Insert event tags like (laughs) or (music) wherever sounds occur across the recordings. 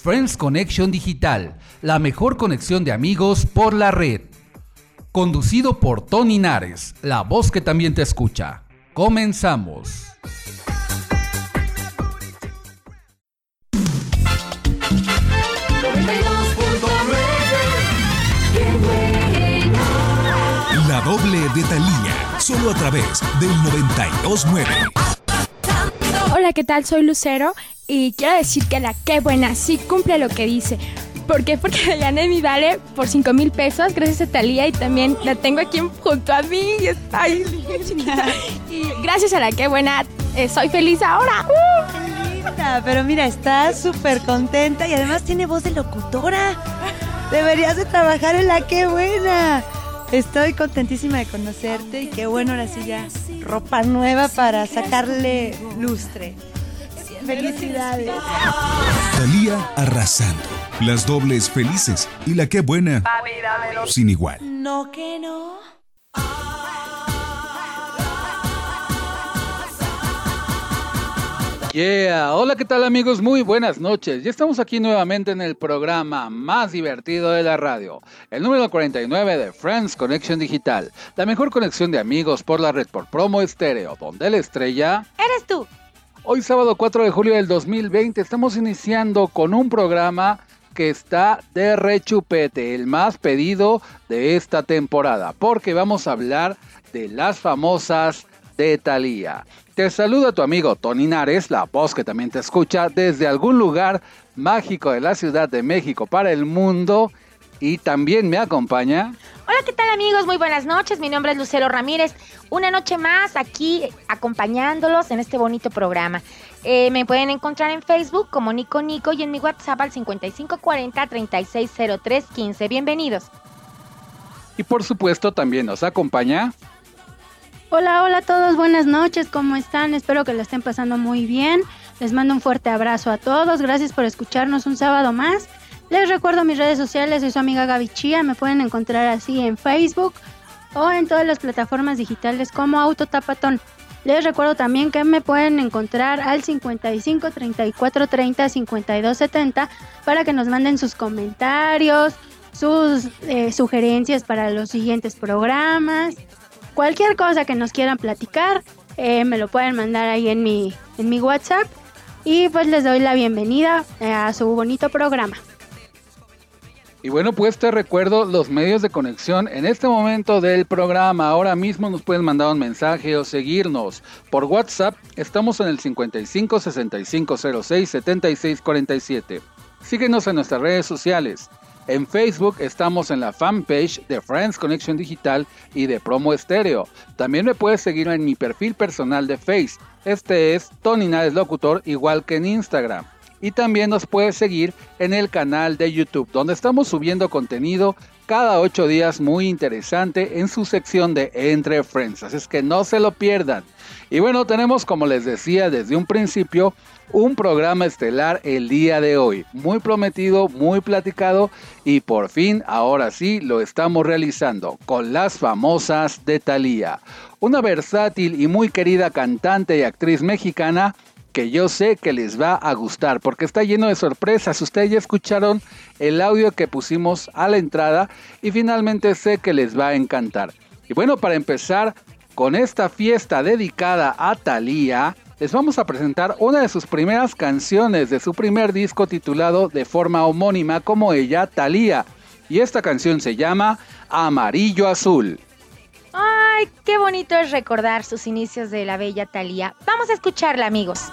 Friends Connection Digital, la mejor conexión de amigos por la red. Conducido por Tony Nares, la voz que también te escucha. Comenzamos. La doble de Talía, solo a través del 929. Hola, ¿qué tal? Soy Lucero y quiero decir que la qué buena sí cumple lo que dice. ¿Por qué? Porque gané mi vale por 5 mil pesos gracias a Talía y también la tengo aquí junto a mí y está ahí. (laughs) y gracias a la qué buena eh, soy feliz ahora. Linda, pero mira, está súper contenta y además tiene voz de locutora. Deberías de trabajar en la qué buena. Estoy contentísima de conocerte y qué bueno ahora sí ya ropa nueva para sacarle lustre. Felicidades. Talía arrasando. Las dobles felices y la que buena. Sin igual. No que no. Yeah, hola, ¿qué tal amigos? Muy buenas noches. Ya estamos aquí nuevamente en el programa más divertido de la radio, el número 49 de Friends Connection Digital, la mejor conexión de amigos por la red por promo estéreo, donde la estrella Eres tú. Hoy sábado 4 de julio del 2020 estamos iniciando con un programa que está de rechupete, el más pedido de esta temporada, porque vamos a hablar de las famosas de Thalía. Te saluda tu amigo Tony Nares, la voz que también te escucha desde algún lugar mágico de la Ciudad de México para el mundo y también me acompaña Hola, ¿qué tal amigos? Muy buenas noches. Mi nombre es Lucero Ramírez. Una noche más aquí acompañándolos en este bonito programa. Eh, me pueden encontrar en Facebook como Nico Nico y en mi WhatsApp al 5540-360315. Bienvenidos. Y por supuesto también nos acompaña... Hola, hola a todos, buenas noches, ¿cómo están? Espero que lo estén pasando muy bien. Les mando un fuerte abrazo a todos. Gracias por escucharnos un sábado más. Les recuerdo mis redes sociales, soy su amiga Gaby me pueden encontrar así en Facebook o en todas las plataformas digitales como Autotapatón. Les recuerdo también que me pueden encontrar al 55 34 30 52 70 para que nos manden sus comentarios, sus eh, sugerencias para los siguientes programas, cualquier cosa que nos quieran platicar, eh, me lo pueden mandar ahí en mi, en mi WhatsApp y pues les doy la bienvenida eh, a su bonito programa. Y bueno, pues te recuerdo los medios de conexión en este momento del programa. Ahora mismo nos pueden mandar un mensaje o seguirnos. Por WhatsApp estamos en el 55 65 06 76 47. Síguenos en nuestras redes sociales. En Facebook estamos en la fanpage de Friends Connection Digital y de Promo Estéreo. También me puedes seguir en mi perfil personal de Face. Este es Tony Nades Locutor, igual que en Instagram y también nos puedes seguir en el canal de YouTube, donde estamos subiendo contenido cada ocho días muy interesante en su sección de Entre Friends. Así es que no se lo pierdan. Y bueno, tenemos, como les decía desde un principio, un programa estelar el día de hoy. Muy prometido, muy platicado y por fin, ahora sí, lo estamos realizando con las famosas de Thalía. Una versátil y muy querida cantante y actriz mexicana que yo sé que les va a gustar porque está lleno de sorpresas. Ustedes ya escucharon el audio que pusimos a la entrada y finalmente sé que les va a encantar. Y bueno, para empezar con esta fiesta dedicada a Thalía, les vamos a presentar una de sus primeras canciones de su primer disco titulado de forma homónima como ella, Thalía. Y esta canción se llama Amarillo Azul. Ay, qué bonito es recordar sus inicios de la bella Thalía. Vamos a escucharla, amigos.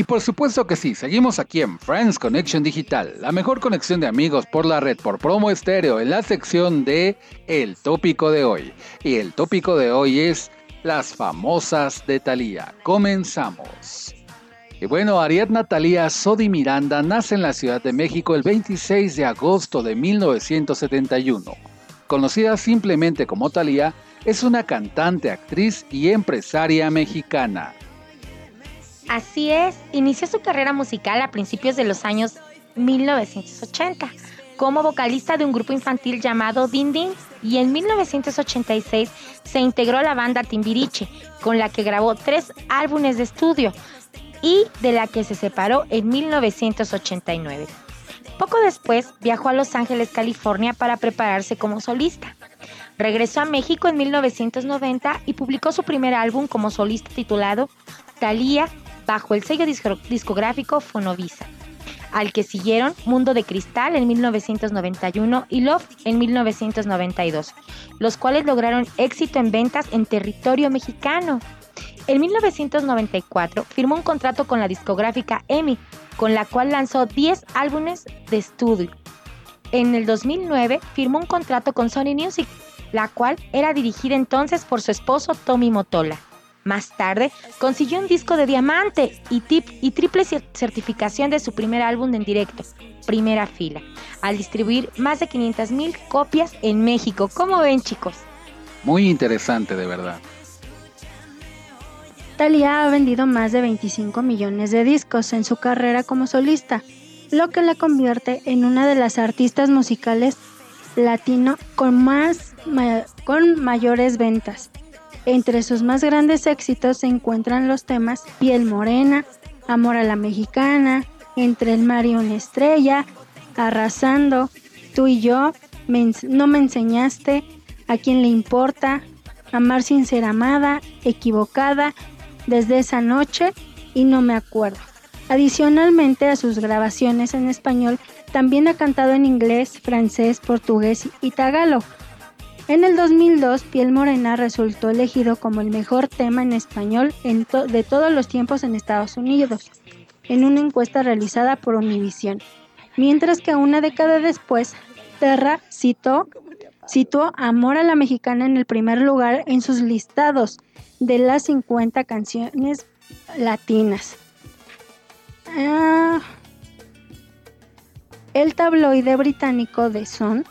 Y por supuesto que sí, seguimos aquí en Friends Connection Digital, la mejor conexión de amigos por la red por promo estéreo en la sección de El tópico de hoy. Y el tópico de hoy es las famosas de Thalía. Comenzamos. Y bueno, Ariadna Thalía Sodi Miranda nace en la Ciudad de México el 26 de agosto de 1971. Conocida simplemente como Thalía, es una cantante, actriz y empresaria mexicana. Así es, inició su carrera musical a principios de los años 1980 como vocalista de un grupo infantil llamado Din Din y en 1986 se integró a la banda Timbiriche, con la que grabó tres álbumes de estudio y de la que se separó en 1989. Poco después viajó a Los Ángeles, California para prepararse como solista. Regresó a México en 1990 y publicó su primer álbum como solista titulado Thalía bajo el sello discográfico Fonovisa, al que siguieron Mundo de Cristal en 1991 y Love en 1992, los cuales lograron éxito en ventas en territorio mexicano. En 1994 firmó un contrato con la discográfica EMI, con la cual lanzó 10 álbumes de estudio. En el 2009 firmó un contrato con Sony Music, la cual era dirigida entonces por su esposo Tommy Motola. Más tarde consiguió un disco de diamante y, y triple certificación de su primer álbum en directo, Primera Fila, al distribuir más de 500 mil copias en México. ¿Cómo ven chicos? Muy interesante de verdad. Thalía ha vendido más de 25 millones de discos en su carrera como solista, lo que la convierte en una de las artistas musicales latino con más con mayores ventas. Entre sus más grandes éxitos se encuentran los temas Piel Morena, Amor a la Mexicana, Entre el mar y una estrella, Arrasando, Tú y yo, No me enseñaste, A quién le importa, Amar sin ser amada, Equivocada, Desde esa noche y No me acuerdo. Adicionalmente a sus grabaciones en español, también ha cantado en inglés, francés, portugués y tagalo. En el 2002, Piel Morena resultó elegido como el mejor tema en español de todos los tiempos en Estados Unidos, en una encuesta realizada por Univision. Mientras que una década después, Terra citó, situó Amor a la Mexicana en el primer lugar en sus listados de las 50 canciones latinas. Ah, el tabloide británico The Sun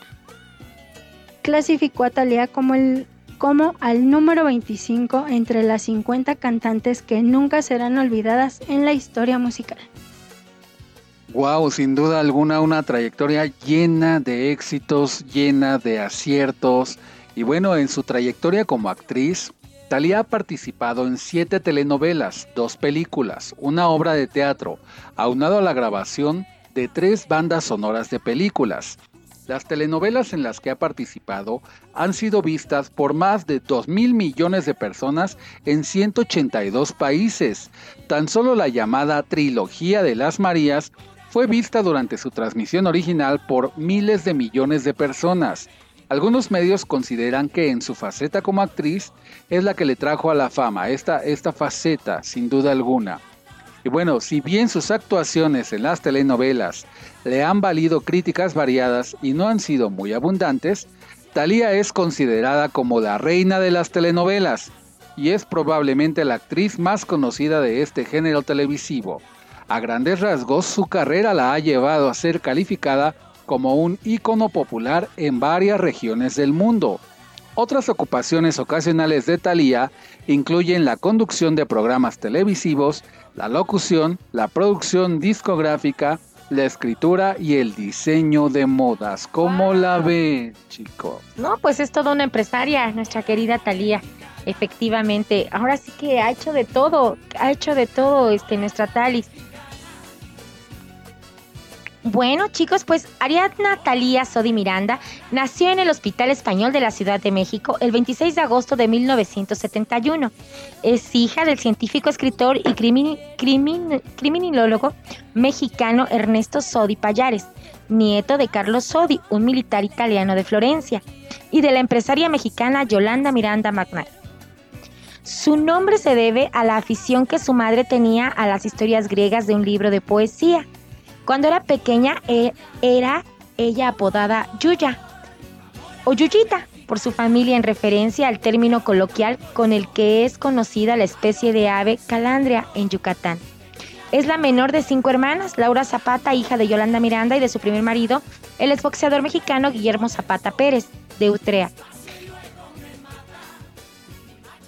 clasificó a Thalía como, el, como al número 25 entre las 50 cantantes que nunca serán olvidadas en la historia musical. Wow, sin duda alguna una trayectoria llena de éxitos, llena de aciertos. Y bueno, en su trayectoria como actriz, Thalía ha participado en siete telenovelas, dos películas, una obra de teatro, aunado a la grabación de tres bandas sonoras de películas. Las telenovelas en las que ha participado han sido vistas por más de 2 mil millones de personas en 182 países. Tan solo la llamada Trilogía de las Marías fue vista durante su transmisión original por miles de millones de personas. Algunos medios consideran que en su faceta como actriz es la que le trajo a la fama esta, esta faceta, sin duda alguna. Y bueno, si bien sus actuaciones en las telenovelas le han valido críticas variadas y no han sido muy abundantes, Thalía es considerada como la reina de las telenovelas y es probablemente la actriz más conocida de este género televisivo. A grandes rasgos, su carrera la ha llevado a ser calificada como un ícono popular en varias regiones del mundo. Otras ocupaciones ocasionales de Thalía incluyen la conducción de programas televisivos, la locución, la producción discográfica, la escritura y el diseño de modas. ¿Cómo la ve, chico? No, pues es toda una empresaria, nuestra querida Talía. Efectivamente, ahora sí que ha hecho de todo, ha hecho de todo este nuestra Talis. Bueno, chicos, pues Ariadna Talía Sodi Miranda nació en el Hospital Español de la Ciudad de México el 26 de agosto de 1971. Es hija del científico, escritor y criminólogo mexicano Ernesto Sodi Payares, nieto de Carlos Sodi, un militar italiano de Florencia, y de la empresaria mexicana Yolanda Miranda Magnar. Su nombre se debe a la afición que su madre tenía a las historias griegas de un libro de poesía cuando era pequeña e, era ella apodada Yuya o Yuyita por su familia en referencia al término coloquial con el que es conocida la especie de ave calandria en Yucatán. Es la menor de cinco hermanas, Laura Zapata, hija de Yolanda Miranda y de su primer marido, el exboxeador mexicano Guillermo Zapata Pérez, de Utrea.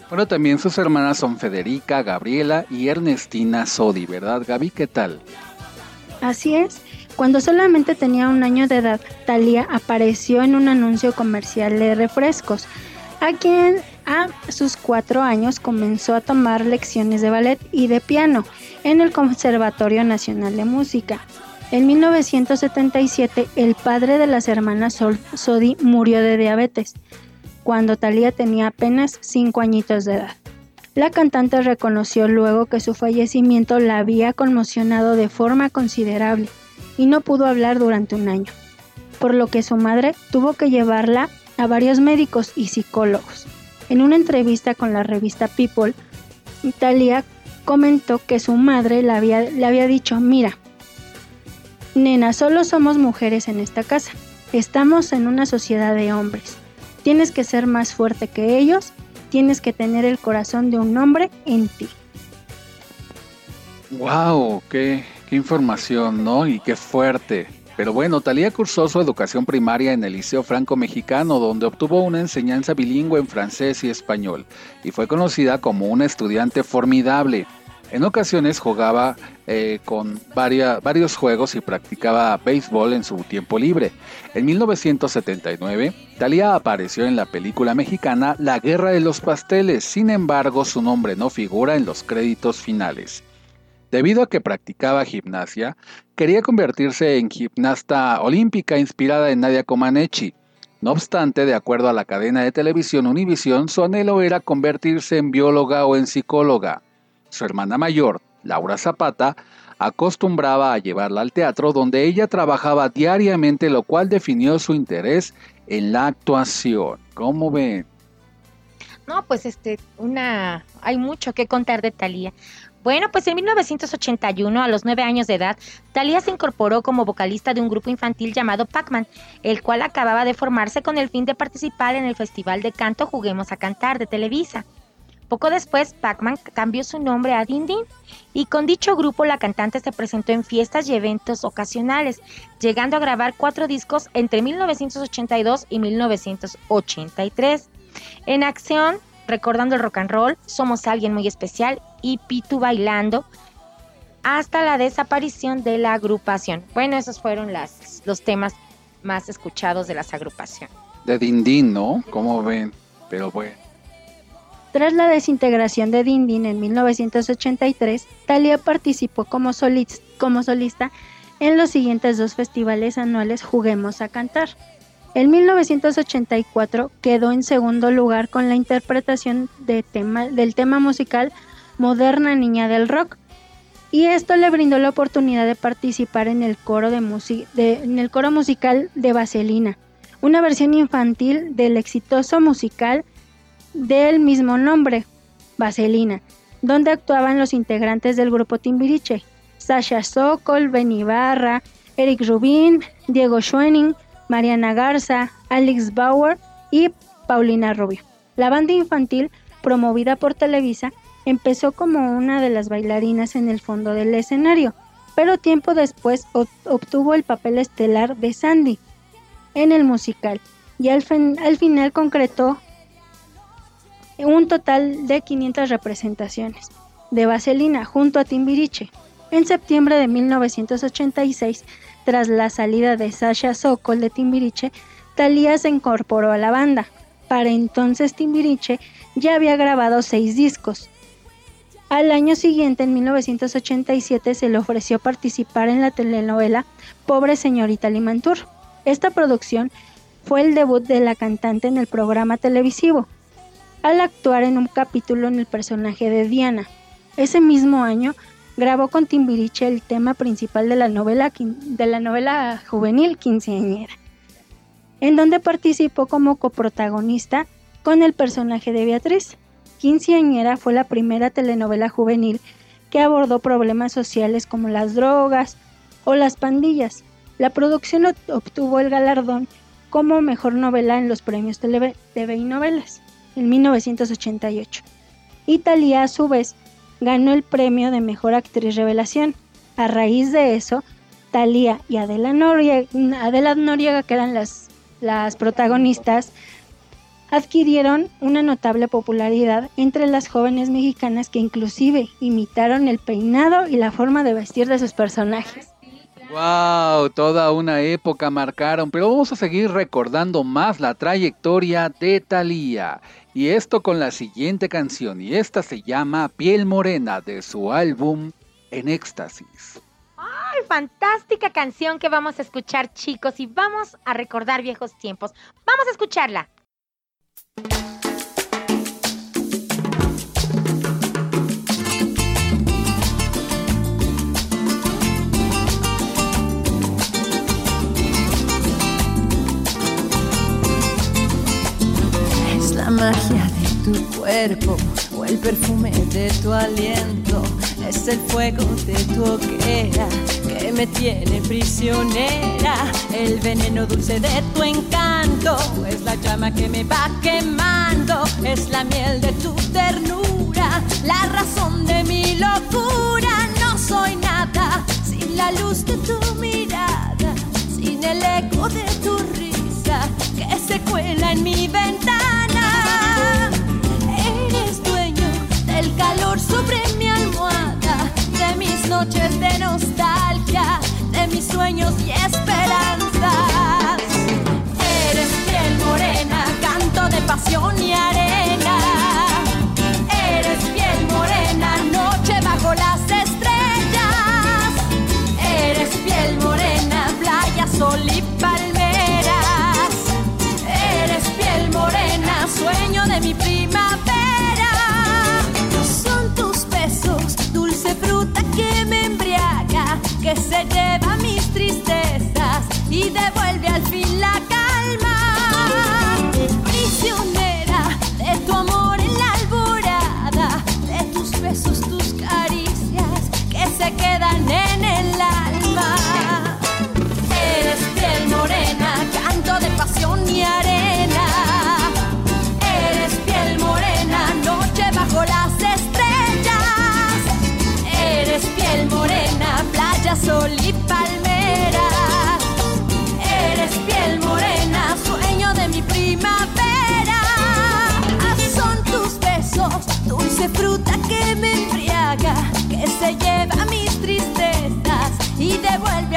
Bueno, también sus hermanas son Federica, Gabriela y Ernestina Sodi, ¿verdad, Gaby? ¿Qué tal? Así es, cuando solamente tenía un año de edad, Thalía apareció en un anuncio comercial de refrescos, a quien a sus cuatro años comenzó a tomar lecciones de ballet y de piano en el Conservatorio Nacional de Música. En 1977, el padre de las hermanas Sodi murió de diabetes, cuando Thalía tenía apenas cinco añitos de edad. La cantante reconoció luego que su fallecimiento la había conmocionado de forma considerable y no pudo hablar durante un año, por lo que su madre tuvo que llevarla a varios médicos y psicólogos. En una entrevista con la revista People, Italia comentó que su madre le había, le había dicho, mira, nena, solo somos mujeres en esta casa, estamos en una sociedad de hombres. Tienes que ser más fuerte que ellos, tienes que tener el corazón de un hombre en ti. ¡Wow! Qué, información, ¿no? Y qué fuerte. Pero bueno, Talía cursó su educación primaria en el Liceo Franco Mexicano, donde obtuvo una enseñanza bilingüe en francés y español, y fue conocida como una estudiante formidable. En ocasiones jugaba eh, con varios juegos y practicaba béisbol en su tiempo libre. En 1979, Talía apareció en la película mexicana La Guerra de los Pasteles, sin embargo su nombre no figura en los créditos finales. Debido a que practicaba gimnasia, quería convertirse en gimnasta olímpica inspirada en Nadia Comaneci. No obstante, de acuerdo a la cadena de televisión Univision, su anhelo era convertirse en bióloga o en psicóloga. Su hermana mayor, Laura Zapata, acostumbraba a llevarla al teatro donde ella trabajaba diariamente, lo cual definió su interés en la actuación. ¿Cómo ven? No, pues este, una, hay mucho que contar de Talía. Bueno, pues en 1981, a los nueve años de edad, Thalía se incorporó como vocalista de un grupo infantil llamado Pac-Man, el cual acababa de formarse con el fin de participar en el Festival de Canto Juguemos a Cantar de Televisa. Poco después, Pac-Man cambió su nombre a Din y con dicho grupo la cantante se presentó en fiestas y eventos ocasionales, llegando a grabar cuatro discos entre 1982 y 1983. En acción, recordando el rock and roll, Somos alguien muy especial y Pitu bailando hasta la desaparición de la agrupación. Bueno, esos fueron los temas más escuchados de las agrupaciones. De Dindin, ¿no? Como ven? Pero bueno. Tras la desintegración de Dindin en 1983, Thalia participó como, solista en los siguientes dos festivales anuales Juguemos a Cantar. En 1984 quedó en segundo lugar con la interpretación del tema musical Moderna Niña del Rock, y esto le brindó la oportunidad de participar en el coro, en el coro musical de Vaselina, una versión infantil del exitoso musical del mismo nombre, Vaselina, donde actuaban los integrantes del grupo Timbiriche, Sasha Sokol, Benny Barra, Eric Rubin, Diego Schwenning, Mariana Garza, Alex Bauer y Paulina Rubio. La banda infantil, promovida por Televisa, empezó como una de las bailarinas en el fondo del escenario, pero tiempo después obtuvo el papel estelar de Sandy en el musical y al final concretó un total de 500 representaciones de Vaselina junto a Timbiriche. En septiembre de 1986 tras la salida de Sasha Sokol de Timbiriche, Thalía se incorporó a la banda. Para entonces Timbiriche ya había grabado seis discos. Al año siguiente, en 1987, se le ofreció participar en la telenovela Pobre Señorita Limantur. Esta producción fue el debut de la cantante en el programa televisivo, al actuar en un capítulo en el personaje de Diana. Ese mismo año grabó con Timbiriche el tema principal de la novela, de la novela juvenil Quinceañera, en donde participó como coprotagonista con el personaje de Beatriz. Quinceañera fue la primera telenovela juvenil que abordó problemas sociales como las drogas o las pandillas. La producción obtuvo el galardón como mejor novela en los premios TV, y Novelas en 1988. Italia, a su vez, ganó el premio de Mejor Actriz Revelación. A raíz de eso, Thalía y Adela Noriega, Adela Noriega que eran las, las protagonistas, adquirieron una notable popularidad entre las jóvenes mexicanas que inclusive imitaron el peinado y la forma de vestir de sus personajes. ¡Wow! Toda una época marcaron, pero vamos a seguir recordando más la trayectoria de Thalía. Y esto con la siguiente canción, y esta se llama Piel Morena de su álbum En Éxtasis. ¡Ay, fantástica canción que vamos a escuchar chicos! Y vamos a recordar viejos tiempos. Vamos a escucharla. magia de tu cuerpo o el perfume de tu aliento. Es el fuego de tu hoguera que me tiene prisionera. El veneno dulce de tu encanto es la llama que me va quemando. Es la miel de tu ternura, la razón de mi locura. No soy nada sin la luz de tu mirada, sin el eco de tu risa que se cuela en mi ventana. el calor sobre mi almohada, de mis noches de nostalgia, de mis sueños y esperanzas. Eres piel morena, canto de pasión y arena que se lleva mis tristezas y devuelve al fin. dulce fruta que me embriaga, que se lleva mis tristezas y devuelve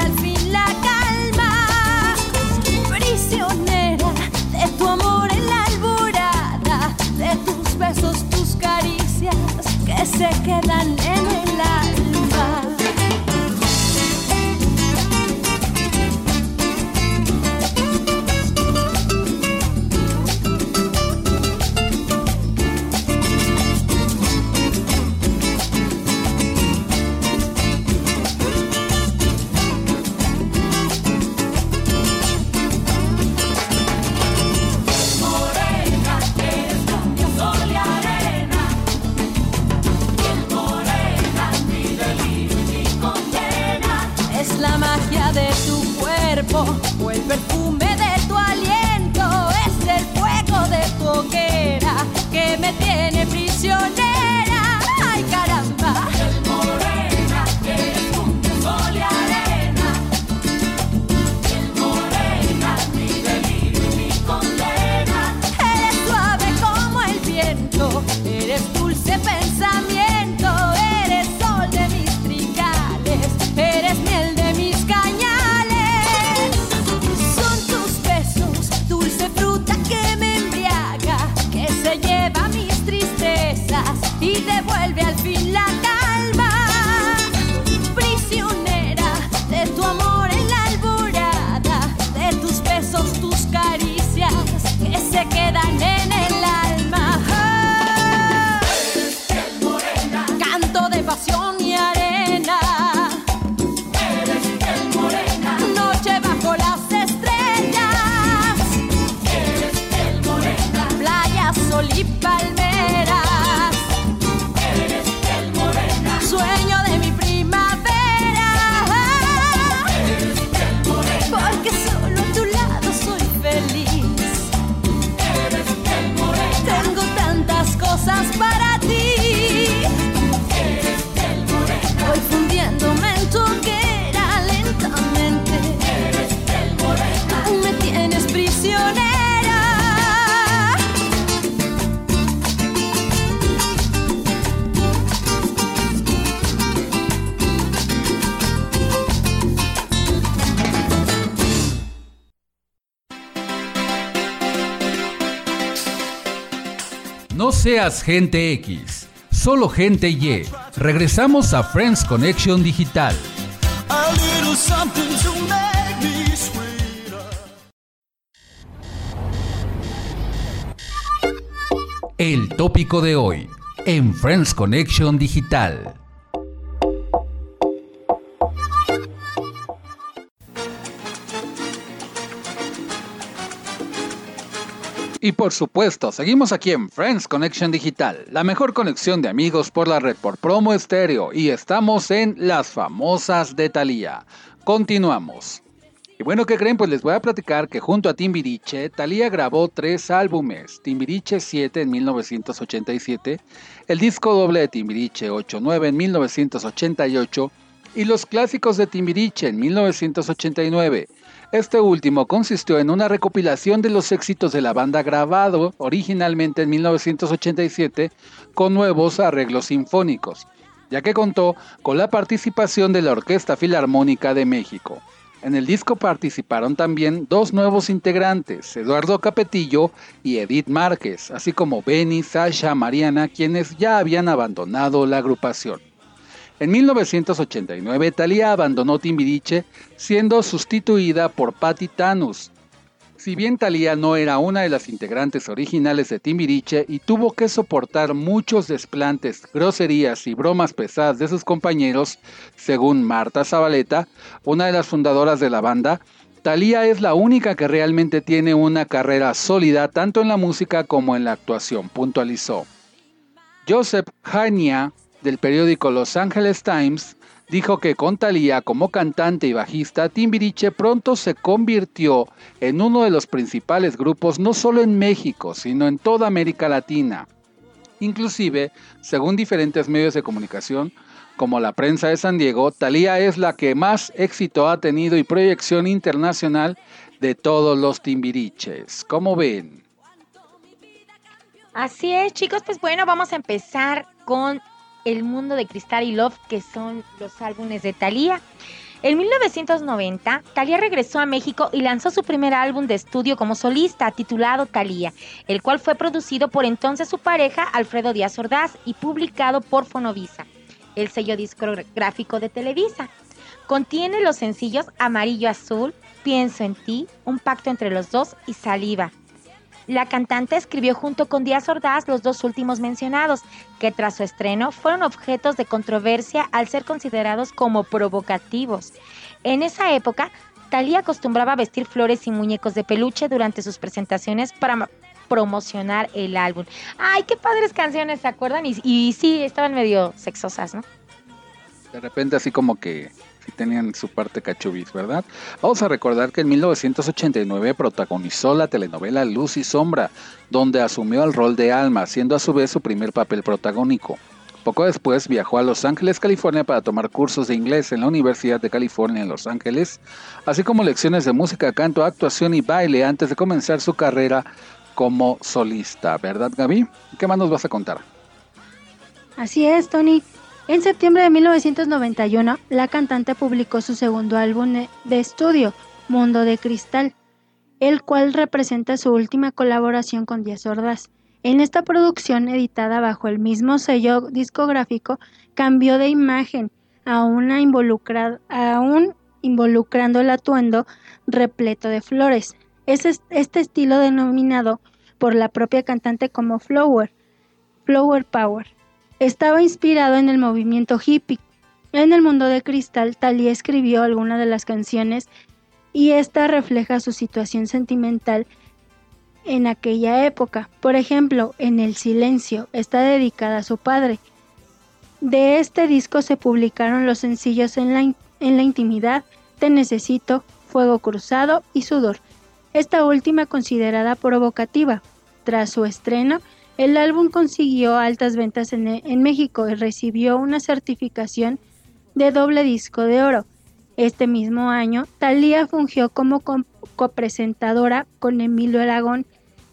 seas gente X, solo gente Y. Regresamos a Friends Connection Digital. El tópico de hoy en Friends Connection Digital. Y por supuesto, seguimos aquí en Friends Connection Digital, la mejor conexión de amigos por la red por promo estéreo y estamos en las famosas de Thalía. Continuamos. Y bueno, ¿qué creen? Pues les voy a platicar que junto a Timbiriche, Thalía grabó tres álbumes, Timbiriche 7 en 1987, el disco doble de Timbiriche 8-9 en 1988 y los clásicos de Timbiriche en 1989. Este último consistió en una recopilación de los éxitos de la banda grabado originalmente en 1987 con nuevos arreglos sinfónicos, ya que contó con la participación de la Orquesta Filarmónica de México. En el disco participaron también dos nuevos integrantes, Eduardo Capetillo y Edith Márquez, así como Benny, Sasha, Mariana, quienes ya habían abandonado la agrupación. En 1989, Thalía abandonó Timbiriche, siendo sustituida por Patti Tanus. Si bien Thalía no era una de las integrantes originales de Timbiriche y tuvo que soportar muchos desplantes, groserías y bromas pesadas de sus compañeros, según Marta Zabaleta, una de las fundadoras de la banda, Thalía es la única que realmente tiene una carrera sólida tanto en la música como en la actuación, puntualizó. Joseph Hania, del periódico Los Angeles Times dijo que con Thalía como cantante y bajista, Timbiriche pronto se convirtió en uno de los principales grupos no solo en México, sino en toda América Latina. Inclusive, según diferentes medios de comunicación, como la prensa de San Diego, Thalía es la que más éxito ha tenido y proyección internacional de todos los Timbiriches. ¿Cómo ven? Así es, chicos, pues bueno, vamos a empezar con el Mundo de Cristal y Love, que son los álbumes de Thalía. En 1990, Thalía regresó a México y lanzó su primer álbum de estudio como solista, titulado Thalía, el cual fue producido por entonces su pareja Alfredo Díaz Ordaz y publicado por Fonovisa, el sello discográfico de Televisa. Contiene los sencillos Amarillo Azul, Pienso en ti, Un pacto entre los dos y Saliva, la cantante escribió junto con Díaz Ordaz los dos últimos mencionados, que tras su estreno fueron objetos de controversia al ser considerados como provocativos. En esa época, Talía acostumbraba vestir flores y muñecos de peluche durante sus presentaciones para promocionar el álbum. ¡Ay, qué padres canciones! ¿Se acuerdan? Y, y sí, estaban medio sexosas, ¿no? De repente así como que sí tenían su parte cachubis, ¿verdad? Vamos a recordar que en 1989 protagonizó la telenovela Luz y Sombra, donde asumió el rol de Alma, siendo a su vez su primer papel protagónico. Poco después viajó a Los Ángeles, California para tomar cursos de inglés en la Universidad de California en Los Ángeles, así como lecciones de música, canto, actuación y baile antes de comenzar su carrera como solista, ¿verdad Gaby? ¿Qué más nos vas a contar? Así es, Tony. En septiembre de 1991, la cantante publicó su segundo álbum de estudio, Mundo de Cristal, el cual representa su última colaboración con Díaz Ordaz. En esta producción, editada bajo el mismo sello discográfico, cambió de imagen, aún, aún involucrando el atuendo repleto de flores. Es este estilo denominado por la propia cantante como Flower, Flower Power. Estaba inspirado en el movimiento hippie. En el mundo de cristal, Thalía escribió algunas de las canciones y esta refleja su situación sentimental en aquella época. Por ejemplo, en El Silencio está dedicada a su padre. De este disco se publicaron los sencillos en la, en la intimidad, Te Necesito, Fuego Cruzado y Sudor, esta última considerada provocativa. Tras su estreno, el álbum consiguió altas ventas en, México y recibió una certificación de doble disco de oro. Este mismo año, Thalía fungió como copresentadora con Emilio Aragón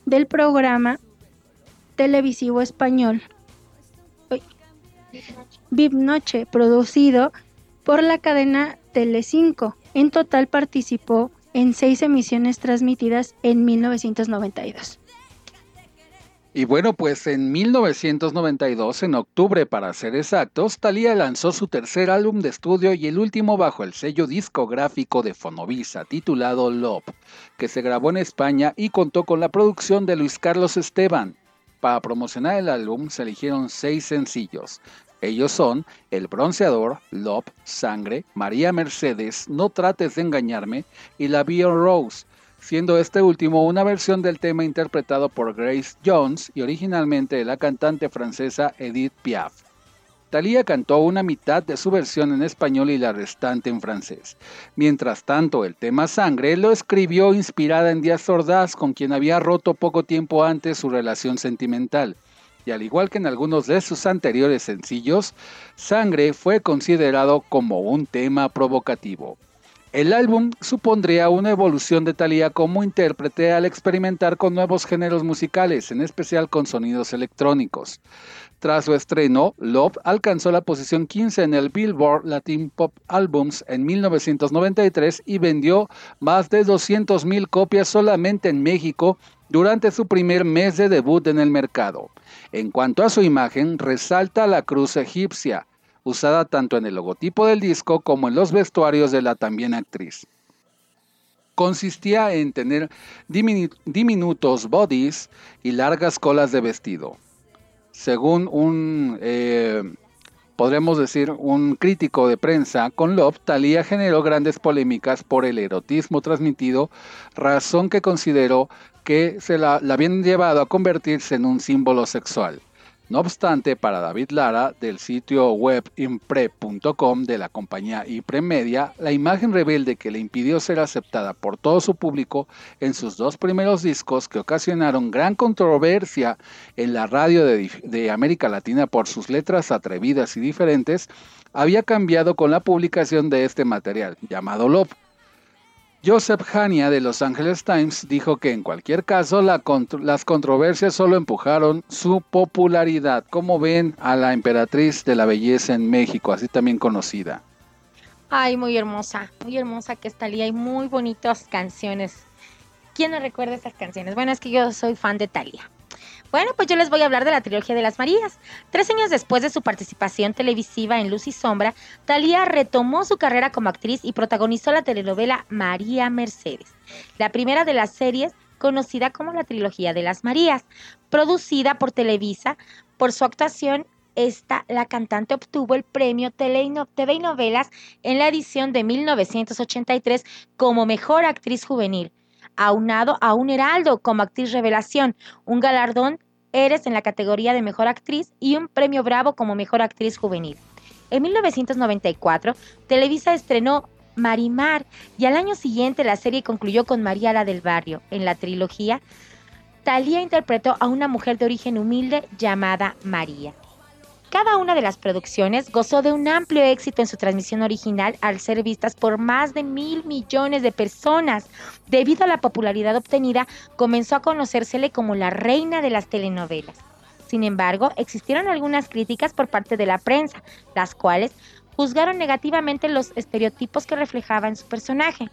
del programa televisivo español Viv Noche, producido por la cadena Telecinco. En total participó en seis emisiones transmitidas en 1992. Y bueno, pues en 1992, en octubre para ser exactos, Thalía lanzó su tercer álbum de estudio y el último bajo el sello discográfico de Fonovisa, titulado Love, que se grabó en España y contó con la producción de Luis Carlos Esteban. Para promocionar el álbum se eligieron seis sencillos. Ellos son El Bronceador, Love, Sangre, María Mercedes, No Trates de Engañarme y La Bio Rose siendo este último una versión del tema interpretado por Grace Jones y originalmente de la cantante francesa Edith Piaf. Thalía cantó una mitad de su versión en español y la restante en francés. Mientras tanto, el tema Sangre lo escribió inspirada en Díaz Ordaz, con quien había roto poco tiempo antes su relación sentimental. Y al igual que en algunos de sus anteriores sencillos, Sangre fue considerado como un tema provocativo. El álbum supondría una evolución de Thalía como intérprete al experimentar con nuevos géneros musicales, en especial con sonidos electrónicos. Tras su estreno, Love alcanzó la posición 15 en el Billboard Latin Pop Albums en 1993 y vendió más de 200.000 copias solamente en México durante su primer mes de debut en el mercado. En cuanto a su imagen, resalta la cruz egipcia, usada tanto en el logotipo del disco como en los vestuarios de la también actriz. Consistía en tener diminutos bodies y largas colas de vestido según un, eh, podremos decir, un crítico de prensa con Love, Thalía generó grandes polémicas por el erotismo transmitido, razón que consideró que se la habían llevado a convertirse en un símbolo sexual. No obstante, para David Lara, del sitio web impre.com de la compañía Media, la imagen rebelde que le impidió ser aceptada por todo su público en sus dos primeros discos que ocasionaron gran controversia en la radio de, de América Latina por sus letras atrevidas y diferentes, había cambiado con la publicación de este material, llamado Love Joseph Hania de Los Angeles Times dijo que en cualquier caso las controversias solo empujaron su popularidad. como ven a la emperatriz de la belleza en México, así también conocida? Ay, muy hermosa, muy hermosa que está Talía y muy bonitas canciones. ¿Quién no recuerda esas canciones? Bueno, es que yo soy fan de Talía. Bueno, pues yo les voy a hablar de la trilogía de las Marías. Tres años después de su participación televisiva en Luz y Sombra, Talía retomó su carrera como actriz y protagonizó la telenovela María Mercedes, la primera de las series conocida como la trilogía de las Marías, producida por Televisa. Por su actuación, esta, la cantante obtuvo el premio TV y Novelas en la edición de 1983 como Mejor Actriz Juvenil aunado a un Heraldo como actriz revelación, un galardón Eres en la categoría de Mejor Actriz y un premio Bravo como Mejor Actriz Juvenil. En 1994, Televisa estrenó Marimar y al año siguiente la serie concluyó con María la del Barrio. En la trilogía, Talía interpretó a una mujer de origen humilde llamada María. Cada una de las producciones gozó de un amplio éxito en su transmisión original al ser vistas por más de mil millones de personas. Debido a la popularidad obtenida, comenzó a conocérsele como la reina de las telenovelas. Sin embargo, existieron algunas críticas por parte de la prensa, las cuales juzgaron negativamente los estereotipos que reflejaba en su personaje.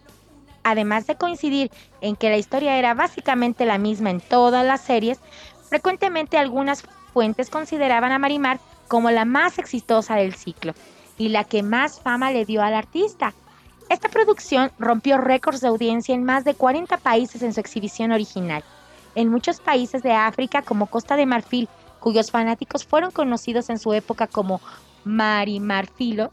Además de coincidir en que la historia era básicamente la misma en todas las series, frecuentemente algunas fuentes consideraban a Marimar como la más exitosa del ciclo y la que más fama le dio al artista. Esta producción rompió récords de audiencia en más de 40 países en su exhibición original. En muchos países de África como Costa de Marfil, cuyos fanáticos fueron conocidos en su época como marimarfilos,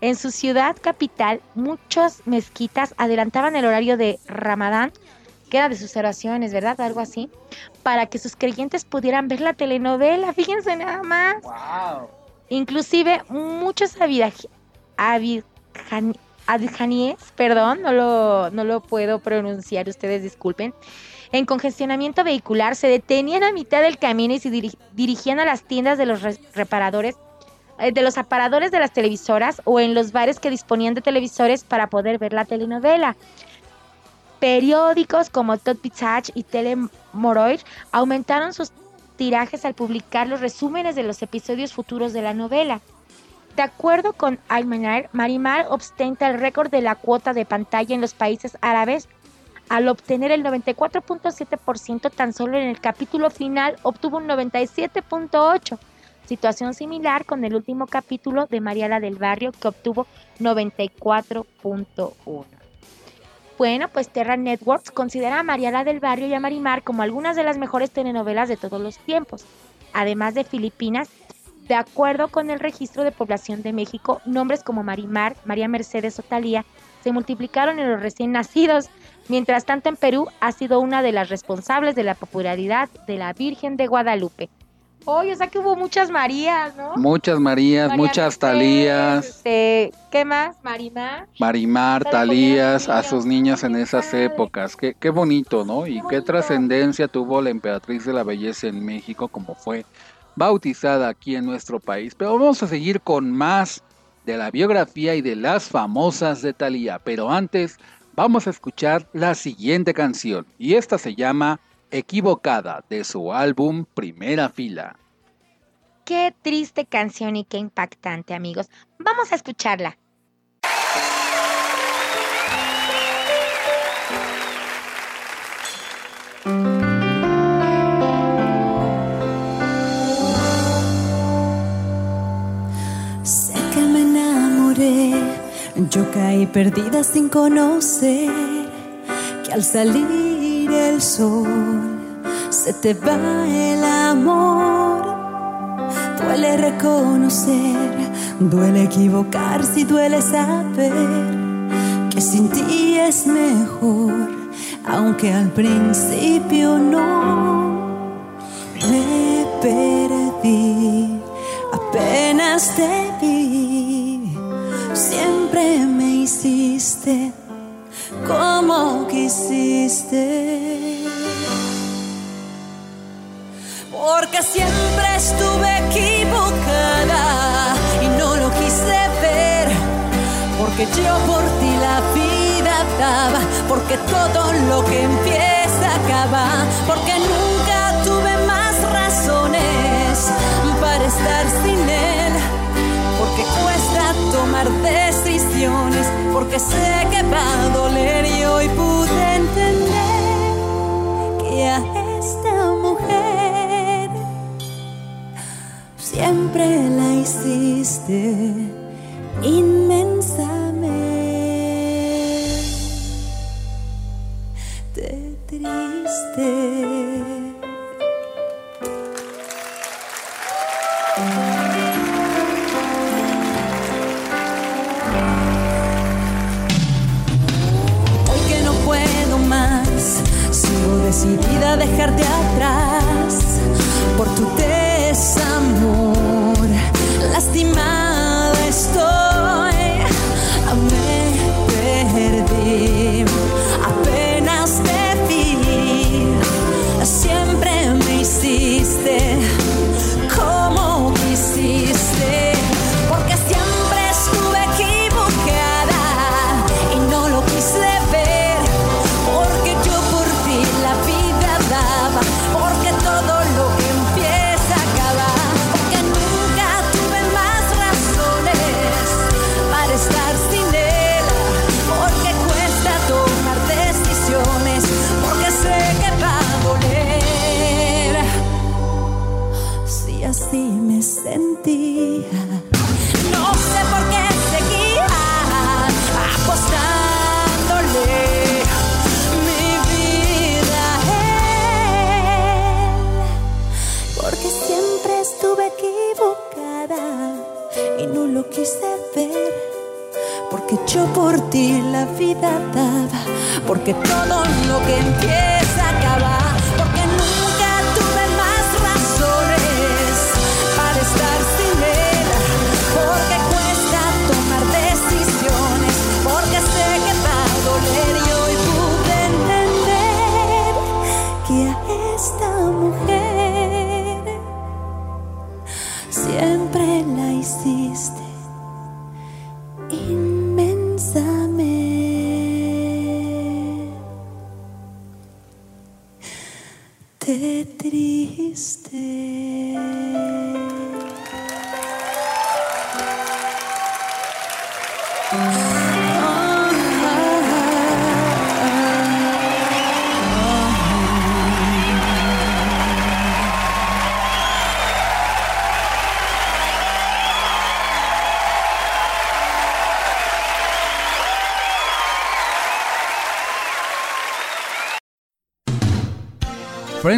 en su ciudad capital muchas mezquitas adelantaban el horario de Ramadán, que era de sus oraciones, ¿verdad? Algo así, para que sus creyentes pudieran ver la telenovela, (laughs) fíjense nada más. Inclusive muchos adjanies, perdón, no lo, no lo puedo pronunciar, ustedes disculpen, en congestionamiento vehicular se detenían a mitad del camino y se dirigían a las tiendas de los reparadores eh, de los aparadores de las televisoras o en los bares que disponían de televisores para poder ver la telenovela. Periódicos como Todd Pizzage y Telemoroid aumentaron sus tirajes al publicar los resúmenes de los episodios futuros de la novela. De acuerdo con Almanar, Marimar ostenta el récord de la cuota de pantalla en los países árabes al obtener el 94.7% tan solo en el capítulo final obtuvo un 97.8%. Situación similar con el último capítulo de Mariala del Barrio que obtuvo 94.1%. Bueno, pues Terra Networks considera a Mariala del Barrio y a Marimar como algunas de las mejores telenovelas de todos los tiempos. Además de Filipinas, de acuerdo con el registro de población de México, nombres como Marimar, María Mercedes o se multiplicaron en los recién nacidos, Mientras tanto, en Perú ha sido una de las responsables de la popularidad de la Virgen de Guadalupe. Oye, o sea que hubo muchas Marías, ¿no? Muchas Marías, María muchas Mercedes, Talías, este, ¿Qué más? Marimar. Marimar, Talías, a niños. sus niñas en esas épocas. Qué, qué bonito, ¿no? Y qué trascendencia tuvo la emperatriz de la belleza en México, como fue bautizada aquí en nuestro país. Pero vamos a seguir con más de la biografía y de las famosas de Talía. Pero antes, vamos a escuchar la siguiente canción. Y esta se llama Equivocada, de su álbum Primera Fila. Qué triste canción y qué impactante, amigos. Vamos a escucharla. Sé que me enamoré, yo caí perdida sin conocer que al salir el sol se te va el amor. Duele reconocer, duele equivocarse y duele saber que sin ti es mejor, aunque al principio no. Me perdí, apenas te vi. Siempre me hiciste como quisiste. Porque siempre estuve equivocada y no lo quise ver. Porque yo por ti la vida daba, porque todo lo que empieza acaba, porque nunca tuve más razones para estar sin él, porque cuesta tomar decisiones, porque sé que va a doler y hoy pude entender que a esta mujer siempre la hiciste inmensamente triste. Decidida a dejarte atrás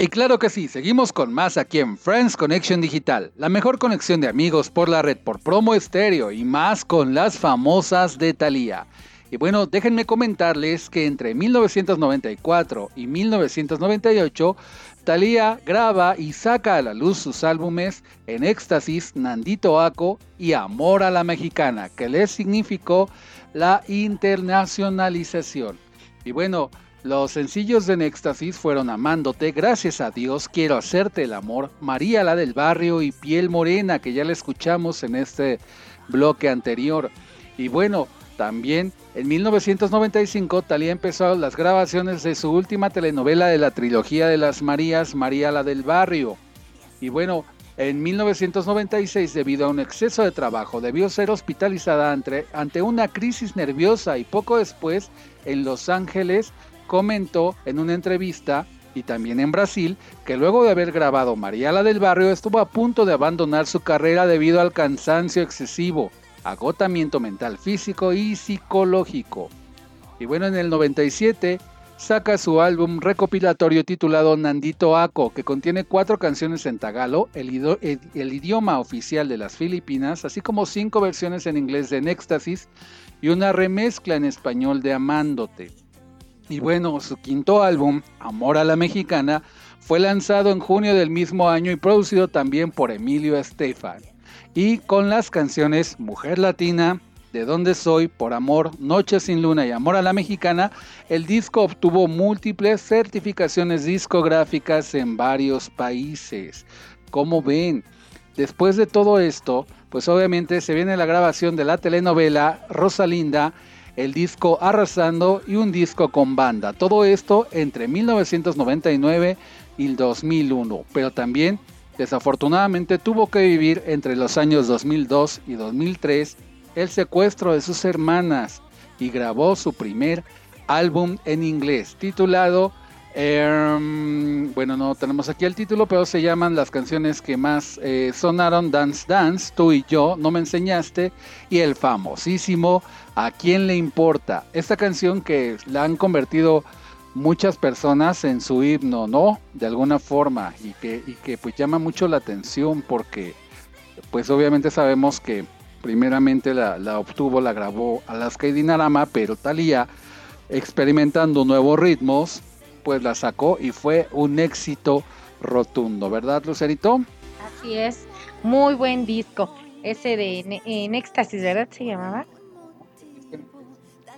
Y claro que sí, seguimos con más aquí en Friends Connection Digital, la mejor conexión de amigos por la red por promo estéreo y más con las famosas de Thalía. Y bueno, déjenme comentarles que entre 1994 y 1998, Thalía graba y saca a la luz sus álbumes En Éxtasis, Nandito Aco y Amor a la Mexicana, que les significó la internacionalización. Y bueno, los sencillos de Éxtasis fueron Amándote, Gracias a Dios, Quiero hacerte el amor, María la del barrio y Piel Morena, que ya la escuchamos en este bloque anterior. Y bueno, también en 1995 Talía empezó las grabaciones de su última telenovela de la trilogía de las Marías, María la del barrio. Y bueno, en 1996, debido a un exceso de trabajo, debió ser hospitalizada ante, ante una crisis nerviosa y poco después, en Los Ángeles, comentó en una entrevista y también en Brasil que luego de haber grabado María la del Barrio estuvo a punto de abandonar su carrera debido al cansancio excesivo, agotamiento mental físico y psicológico. Y bueno, en el 97 saca su álbum recopilatorio titulado Nandito Aco, que contiene cuatro canciones en tagalo, el, idioma oficial de las Filipinas, así como cinco versiones en inglés de Éxtasis y una remezcla en español de Amándote. Y bueno, su quinto álbum, Amor a la Mexicana, fue lanzado en junio del mismo año y producido también por Emilio Estefan. Y con las canciones Mujer Latina, De Dónde Soy, Por Amor, Noche sin Luna y Amor a la Mexicana, el disco obtuvo múltiples certificaciones discográficas en varios países. Como ven, después de todo esto, pues obviamente se viene la grabación de la telenovela Rosalinda el disco Arrasando y un disco con banda. Todo esto entre 1999 y el 2001, pero también desafortunadamente tuvo que vivir entre los años 2002 y 2003 el secuestro de sus hermanas y grabó su primer álbum en inglés titulado Em, bueno, no tenemos aquí el título, pero se llaman las canciones que más eh, sonaron Dance Dance, Tú y yo, No me enseñaste, y el famosísimo ¿A quién le importa? Esta canción que la han convertido muchas personas en su himno, ¿no? De alguna forma, y que, y que pues llama mucho la atención porque pues obviamente sabemos que primeramente la, la obtuvo, la grabó Alaska y Dinarama, pero Talía experimentando nuevos ritmos pues la sacó y fue un éxito rotundo, ¿verdad, Lucerito? Así es, muy buen disco. Ese de en Éxtasis, ¿verdad? Se llamaba.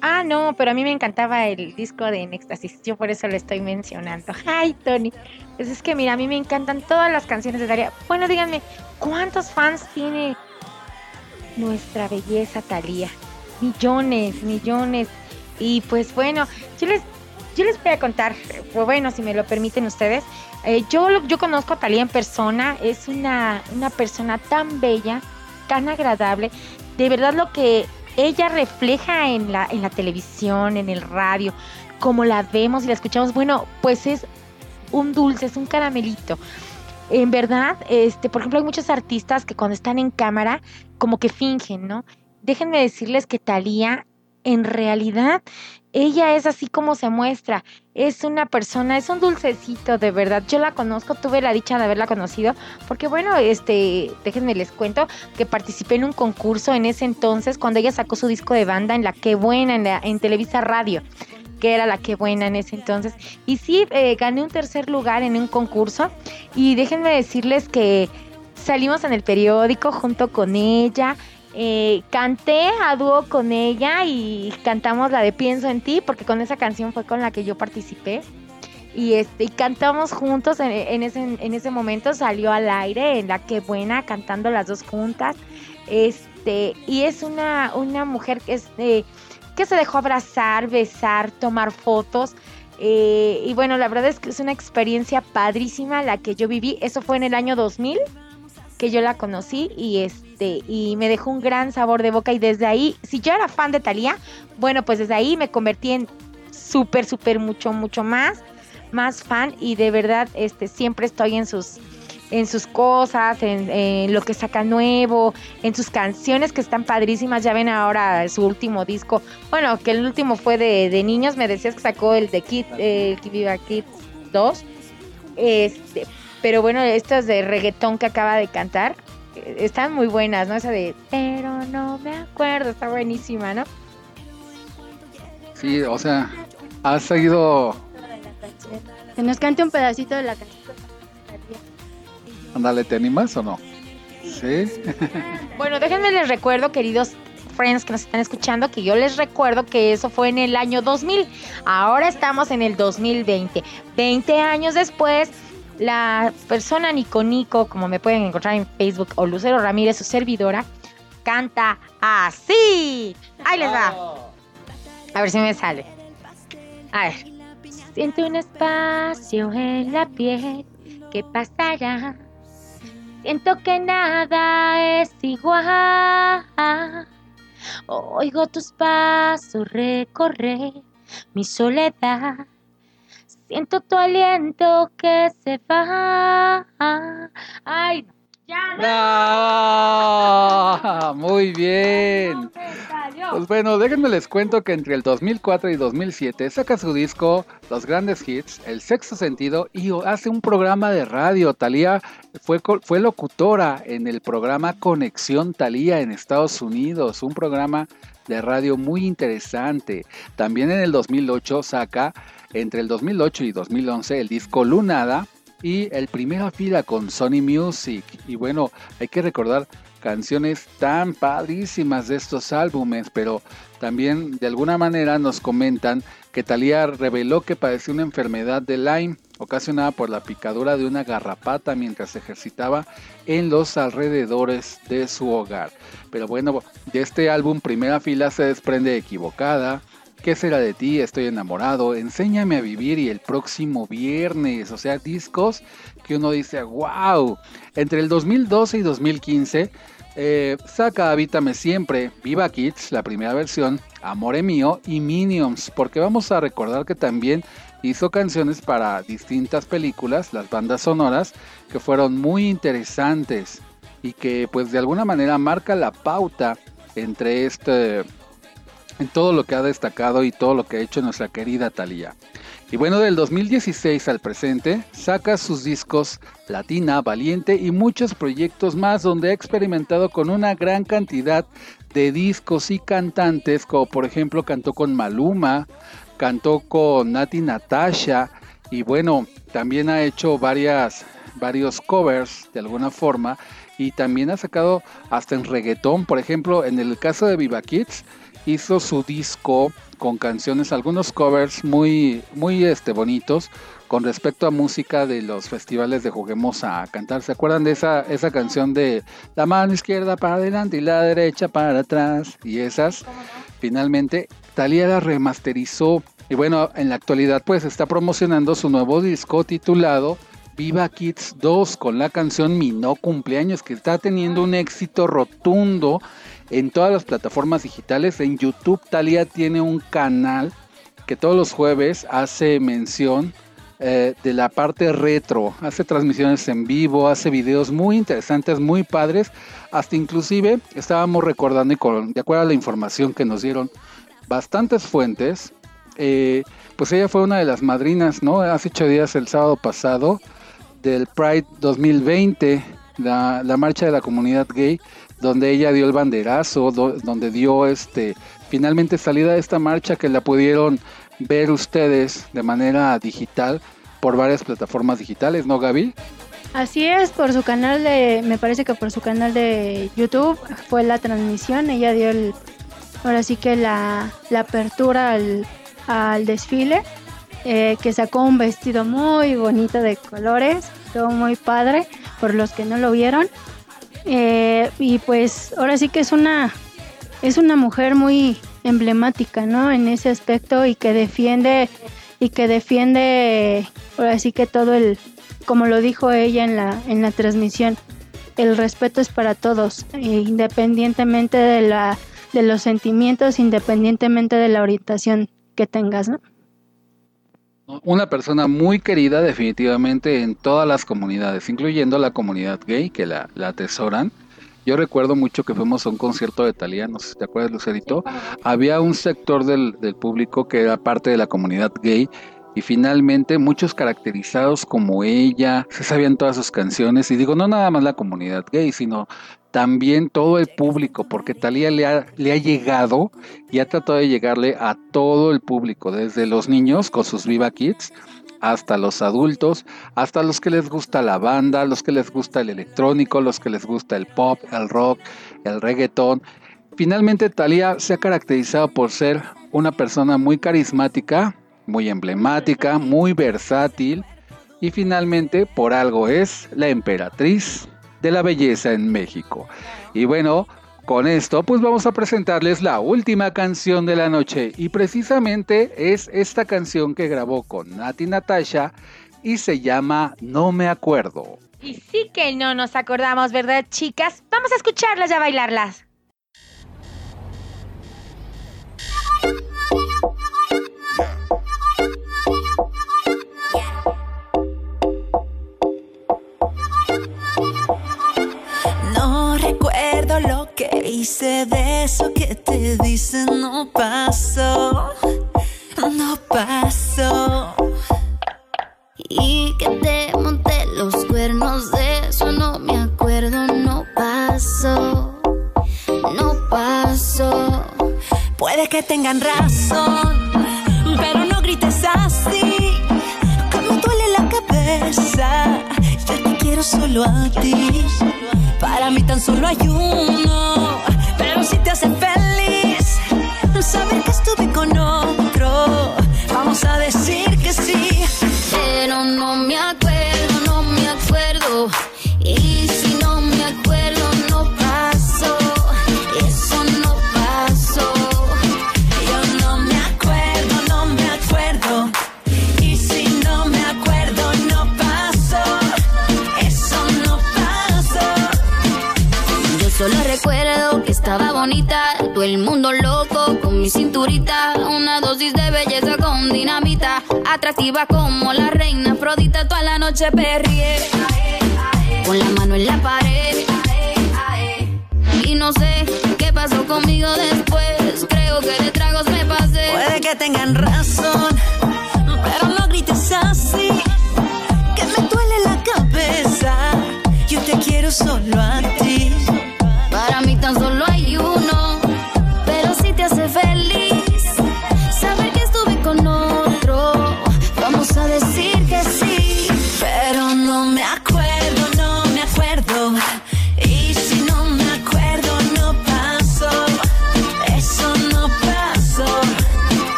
Ah, no, pero a mí me encantaba el disco de En Éxtasis. Yo por eso lo estoy mencionando. Ay, Tony. Pues es que mira, a mí me encantan todas las canciones de Daria. Bueno, díganme, ¿cuántos fans tiene nuestra belleza Talía? Millones, millones. Y pues bueno, yo les yo les voy a contar, pues bueno, si me lo permiten ustedes. Eh, yo, yo conozco a Talía en persona, es una, una persona tan bella, tan agradable. De verdad lo que ella refleja en la, en la televisión, en el radio, como la vemos y la escuchamos, bueno, pues es un dulce, es un caramelito. En verdad, este, por ejemplo, hay muchos artistas que cuando están en cámara, como que fingen, ¿no? Déjenme decirles que Talía en realidad ella es así como se muestra. Es una persona, es un dulcecito de verdad. Yo la conozco, tuve la dicha de haberla conocido, porque bueno, este, déjenme les cuento que participé en un concurso en ese entonces cuando ella sacó su disco de banda en la que buena en, en Televisa Radio que era la que buena en ese entonces. Y sí, eh, gané un tercer lugar en un concurso. Y déjenme decirles que salimos en el periódico junto con ella. Eh, canté a dúo con ella y cantamos la de Pienso en ti, porque con esa canción fue con la que yo participé. Y, este, cantamos juntos en, ese, en ese momento, salió al aire en la que buena, cantando las dos juntas. Este, y es una, una mujer que, es, que se dejó abrazar, besar, tomar fotos. Eh, y bueno, la verdad es que es una experiencia padrísima la que yo viví. Eso fue en el año 2000 que yo la conocí y este y me dejó un gran sabor de boca y desde ahí, si yo era fan de Thalía, bueno, pues desde ahí me convertí en súper súper mucho mucho más más fan y de verdad este siempre estoy en sus en sus cosas, en, lo que saca nuevo, en sus canciones que están padrísimas. Ya ven ahora su último disco. Bueno, que el último fue de, de niños. Me decías que sacó el de Kid, eh, el Viva Kids 2. Este, pero bueno, estas de reggaetón que acaba de cantar eh, están muy buenas, ¿no? Esa de pero no me acuerdo, está buenísima, ¿no? Sí, o sea, ha seguido. Que nos cante un pedacito de la canción. Ándale, ¿te animas o no? Sí. Bueno, déjenme les recuerdo, queridos friends que nos están escuchando, que yo les recuerdo que eso fue en el año 2000. Ahora estamos en el 2020. 20 años después, la persona Nico Nico, como me pueden encontrar en Facebook, o Lucero Ramírez, su servidora, canta así. Ahí les va. A ver si me sale. A ver. Siento un espacio en la piel. ¿Qué pasará? Siento que nada es igual. Oigo tus pasos recorrer mi soledad. Siento tu aliento que se va. Ay, no. ya no. (laughs) Muy bien. No. Pues bueno, déjenme les cuento que entre el 2004 y 2007 saca su disco Los Grandes Hits, El Sexto Sentido y hace un programa de radio. Talía fue, fue locutora en el programa Conexión Talía en Estados Unidos, un programa de radio muy interesante. También en el 2008 saca, entre el 2008 y 2011, el disco Lunada y el Primera Fila con Sony Music. Y bueno, hay que recordar canciones tan padrísimas de estos álbumes, pero también de alguna manera nos comentan que Thalía reveló que padeció una enfermedad de Lyme ocasionada por la picadura de una garrapata mientras ejercitaba en los alrededores de su hogar. Pero bueno, de este álbum Primera Fila se desprende Equivocada, ¿Qué será de ti? Estoy enamorado. Enséñame a vivir y el próximo viernes. O sea, discos que uno dice, wow. Entre el 2012 y 2015 eh, saca Habítame Siempre, Viva Kids, la primera versión, Amore Mío y Minions. Porque vamos a recordar que también hizo canciones para distintas películas, las bandas sonoras, que fueron muy interesantes y que pues de alguna manera marca la pauta entre este en todo lo que ha destacado y todo lo que ha hecho nuestra querida Thalía. Y bueno, del 2016 al presente, saca sus discos Latina, Valiente y muchos proyectos más donde ha experimentado con una gran cantidad de discos y cantantes, como por ejemplo cantó con Maluma, cantó con Nati Natasha y bueno, también ha hecho varias, varios covers de alguna forma y también ha sacado hasta en reggaetón, por ejemplo, en el caso de Viva Kids, hizo su disco con canciones, algunos covers muy, muy este, bonitos con respecto a música de los festivales de Juguemos a Cantar. ¿Se acuerdan de esa, esa canción de la mano izquierda para adelante y la derecha para atrás? Y esas, finalmente, Thalía la remasterizó. Y bueno, en la actualidad pues está promocionando su nuevo disco titulado Viva Kids 2 con la canción Mi No Cumpleaños que está teniendo un éxito rotundo en todas las plataformas digitales. En YouTube Talia tiene un canal que todos los jueves hace mención eh, de la parte retro, hace transmisiones en vivo, hace videos muy interesantes, muy padres, hasta inclusive estábamos recordando y con, de acuerdo a la información que nos dieron bastantes fuentes, eh, pues ella fue una de las madrinas, ¿no? Hace ocho días, el sábado pasado, del Pride 2020, la, la marcha de la comunidad gay, donde ella dio el banderazo, do- donde dio este finalmente salida de esta marcha que la pudieron ver ustedes de manera digital por varias plataformas digitales, ¿no, Gaby? Así es, por su canal de, me parece que por su canal de YouTube fue la transmisión, ella dio el, ahora sí que la, apertura al, al desfile, eh, que sacó un vestido muy bonito de colores, todo muy padre, por los que no lo vieron, Eh, y pues ahora sí que es una, es una mujer muy emblemática, ¿no? En ese aspecto y que defiende, y que defiende, ahora sí que todo el, como lo dijo ella en la, en la transmisión, el respeto es para todos, eh, independientemente de, la, de los sentimientos, independientemente de la orientación que tengas, ¿no? Una persona muy querida definitivamente en todas las comunidades, incluyendo la comunidad gay que la, la atesoran. Yo recuerdo mucho que fuimos a un concierto de Talía, no sé si te acuerdas, Lucerito. Había un sector del, del público que era parte de la comunidad gay y finalmente muchos caracterizados como ella, se sabían todas sus canciones y digo, no nada más la comunidad gay, sino también todo el público, porque Talía le ha, le ha llegado y ha tratado de llegarle a todo el público, desde los niños con sus Viva Kids hasta los adultos, hasta los que les gusta la banda, los que les gusta el electrónico, los que les gusta el pop, el rock, el reggaetón. Finalmente Talía se ha caracterizado por ser una persona muy carismática, muy emblemática, muy versátil y finalmente por algo es la emperatriz de la belleza en México. Y bueno, con esto pues vamos a presentarles la última canción de la noche y precisamente es esta canción que grabó con Nati Natasha y se llama No me acuerdo. Y sí que no nos acordamos, ¿verdad, chicas? Vamos a escucharlas y a bailarlas. Que hice de eso que te dicen no pasó, no pasó. Y que te monté los cuernos de eso no me acuerdo, no pasó, no pasó. Puede que tengan razón, pero no grites así. Me duele la cabeza. Yo te quiero solo a ti. Para mí tan solo hay uno. Pero si te hace feliz, saber que estuve con otro. Vamos a decir que sí. Atractiva como la reina Afrodita, toda la noche perrié, con la mano en la pared. Y no sé qué pasó conmigo después, creo que de tragos me pasé. Puede que tengan razón, pero no grites así, que me duele la cabeza. Yo te quiero solo a ti.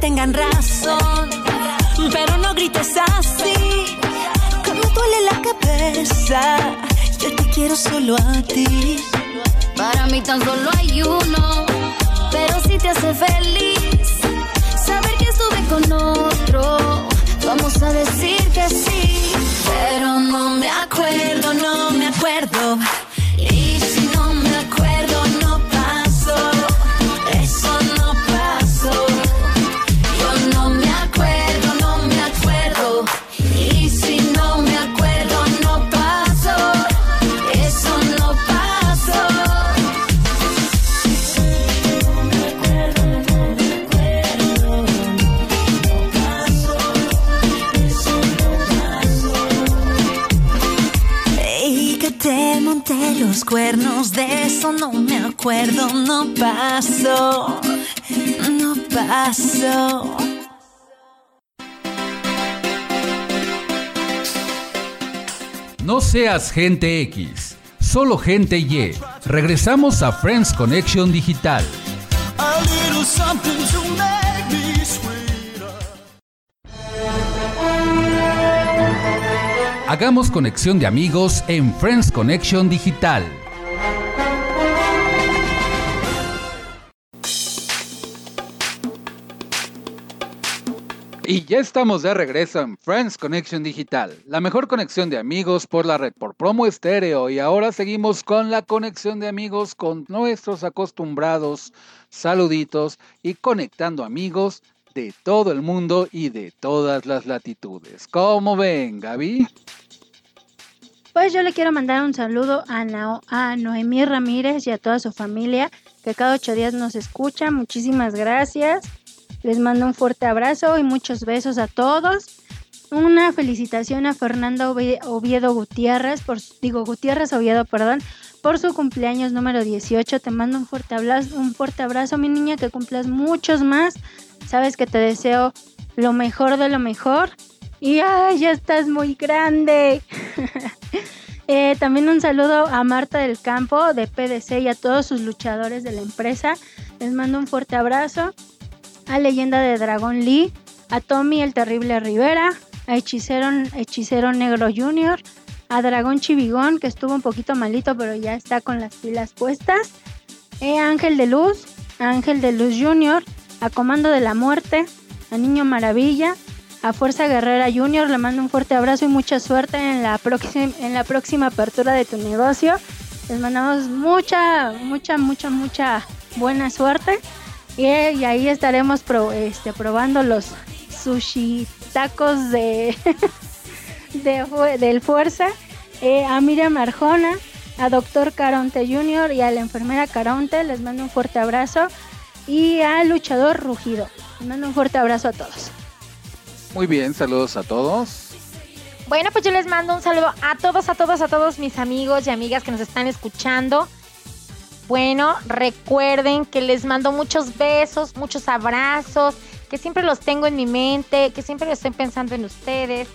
Tengan razón, pero no grites así. Me duele la cabeza. Yo te quiero solo a ti. Para mí tan solo hay uno, pero si te hace feliz, saber que estuve con otro, vamos a decir que sí. Pero no no pasó, no pasó. No seas gente X, solo gente Y. Regresamos a Friends Connection Digital. Hagamos conexión de amigos en Friends Connection Digital. Y ya estamos de regreso en Friends Connection Digital, la mejor conexión de amigos por la red por promo estéreo. Y ahora seguimos con la conexión de amigos con nuestros acostumbrados saluditos y conectando amigos de todo el mundo y de todas las latitudes. ¿Cómo ven, Gaby? Pues yo le quiero mandar un saludo a, a Noemí Ramírez y a toda su familia que cada ocho días nos escucha. Muchísimas gracias. Les mando un fuerte abrazo y muchos besos a todos. Una felicitación a Fernanda Ovie- Oviedo Gutiérrez, por, digo Gutiérrez Oviedo, perdón, por su cumpleaños número 18. Te mando un fuerte abrazo, un fuerte abrazo, mi niña, que cumplas muchos más. Sabes que te deseo lo mejor de lo mejor. Y ay, ya estás muy grande. (laughs) Eh, también un saludo a Marta del Campo de PDC y a todos sus luchadores de la empresa. Les mando un fuerte abrazo. A Leyenda de Dragón Lee, a Tommy el Terrible Rivera, a Hechicero, Hechicero Negro Junior, a Dragón Chivigón, que estuvo un poquito malito, pero ya está con las pilas puestas. A Ángel de Luz, a Ángel de Luz Junior, a Comando de la Muerte, a Niño Maravilla, a Fuerza Guerrera Junior. Le mando un fuerte abrazo y mucha suerte en la, en la próxima apertura de tu negocio. Les mandamos mucha, mucha, mucha, mucha buena suerte. Y, ahí estaremos pro- este, probando los sushi tacos de, (laughs) del Fuerza. Eh, a Miriam Arjona, a Doctor Caronte Jr. y a la enfermera Caronte. Les mando un fuerte abrazo. Y al luchador Rugido. Les mando un fuerte abrazo a todos. Muy bien, saludos a todos. Bueno, pues yo les mando un saludo a todos, a todos, a todos mis amigos y amigas que nos están escuchando. Bueno, recuerden que les mando muchos besos, muchos abrazos, que siempre los tengo en mi mente, que siempre estoy pensando en ustedes.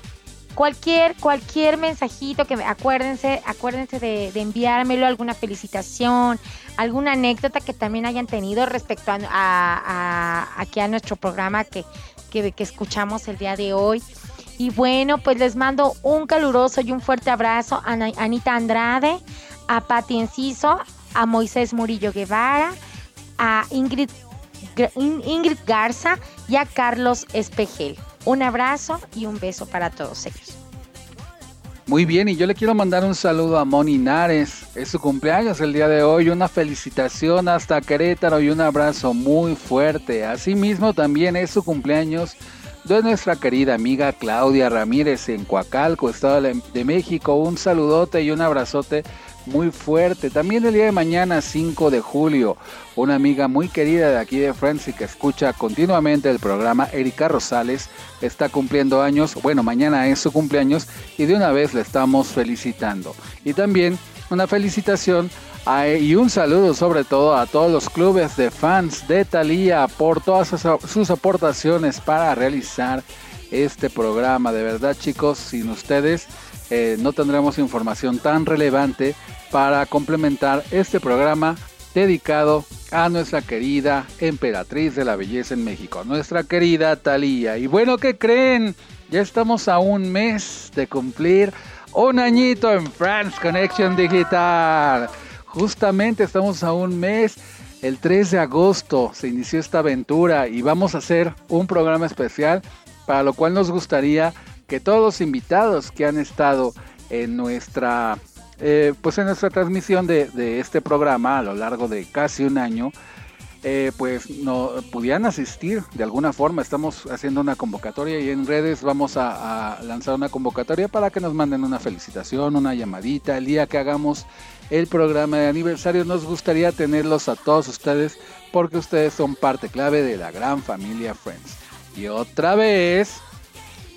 Cualquier, cualquier mensajito que me, acuérdense, acuérdense de, de enviármelo, alguna felicitación, alguna anécdota que también hayan tenido respecto a, aquí a nuestro programa que, que, que escuchamos el día de hoy. Y bueno, pues les mando un caluroso y un fuerte abrazo a Anita Andrade, a Pati Enciso, a Moisés Murillo Guevara, a Ingrid, Ingrid Garza y a Carlos Espejel. Un abrazo y un beso para todos ellos. Muy bien, y yo le quiero mandar un saludo a Moni Nares. Es su cumpleaños el día de hoy. Una felicitación hasta Querétaro y un abrazo muy fuerte. Asimismo, también es su cumpleaños de nuestra querida amiga Claudia Ramírez en Coacalco, Estado de México. Un saludote y un abrazote muy fuerte. También el día de mañana, 5 de julio, una amiga muy querida de aquí de Friends y que escucha continuamente el programa, Erika Rosales, está cumpliendo años. Bueno, mañana es su cumpleaños y de una vez le estamos felicitando. Y también una felicitación a- y un saludo sobre todo a todos los clubes de fans de Thalía por todas sus, sus aportaciones para realizar este programa. De verdad, chicos, sin ustedes eh, no tendremos información tan relevante para complementar este programa dedicado a nuestra querida emperatriz de la belleza en México, nuestra querida Thalía. Y bueno, ¿qué creen? Ya estamos a un mes de cumplir un añito en France Connection Digital. Justamente estamos a un mes. El 3 de agosto se inició esta aventura y vamos a hacer un programa especial para lo cual nos gustaría que todos los invitados que han estado en nuestra eh, pues en nuestra transmisión de, este programa a lo largo de casi un año eh, pues no pudieran asistir de alguna forma. Estamos haciendo una convocatoria y en redes vamos a, a lanzar una convocatoria para que nos manden una felicitación, una llamadita. El día que hagamos el programa de aniversario nos gustaría tenerlos a todos ustedes porque ustedes son parte clave de la gran familia Friends. Y otra vez,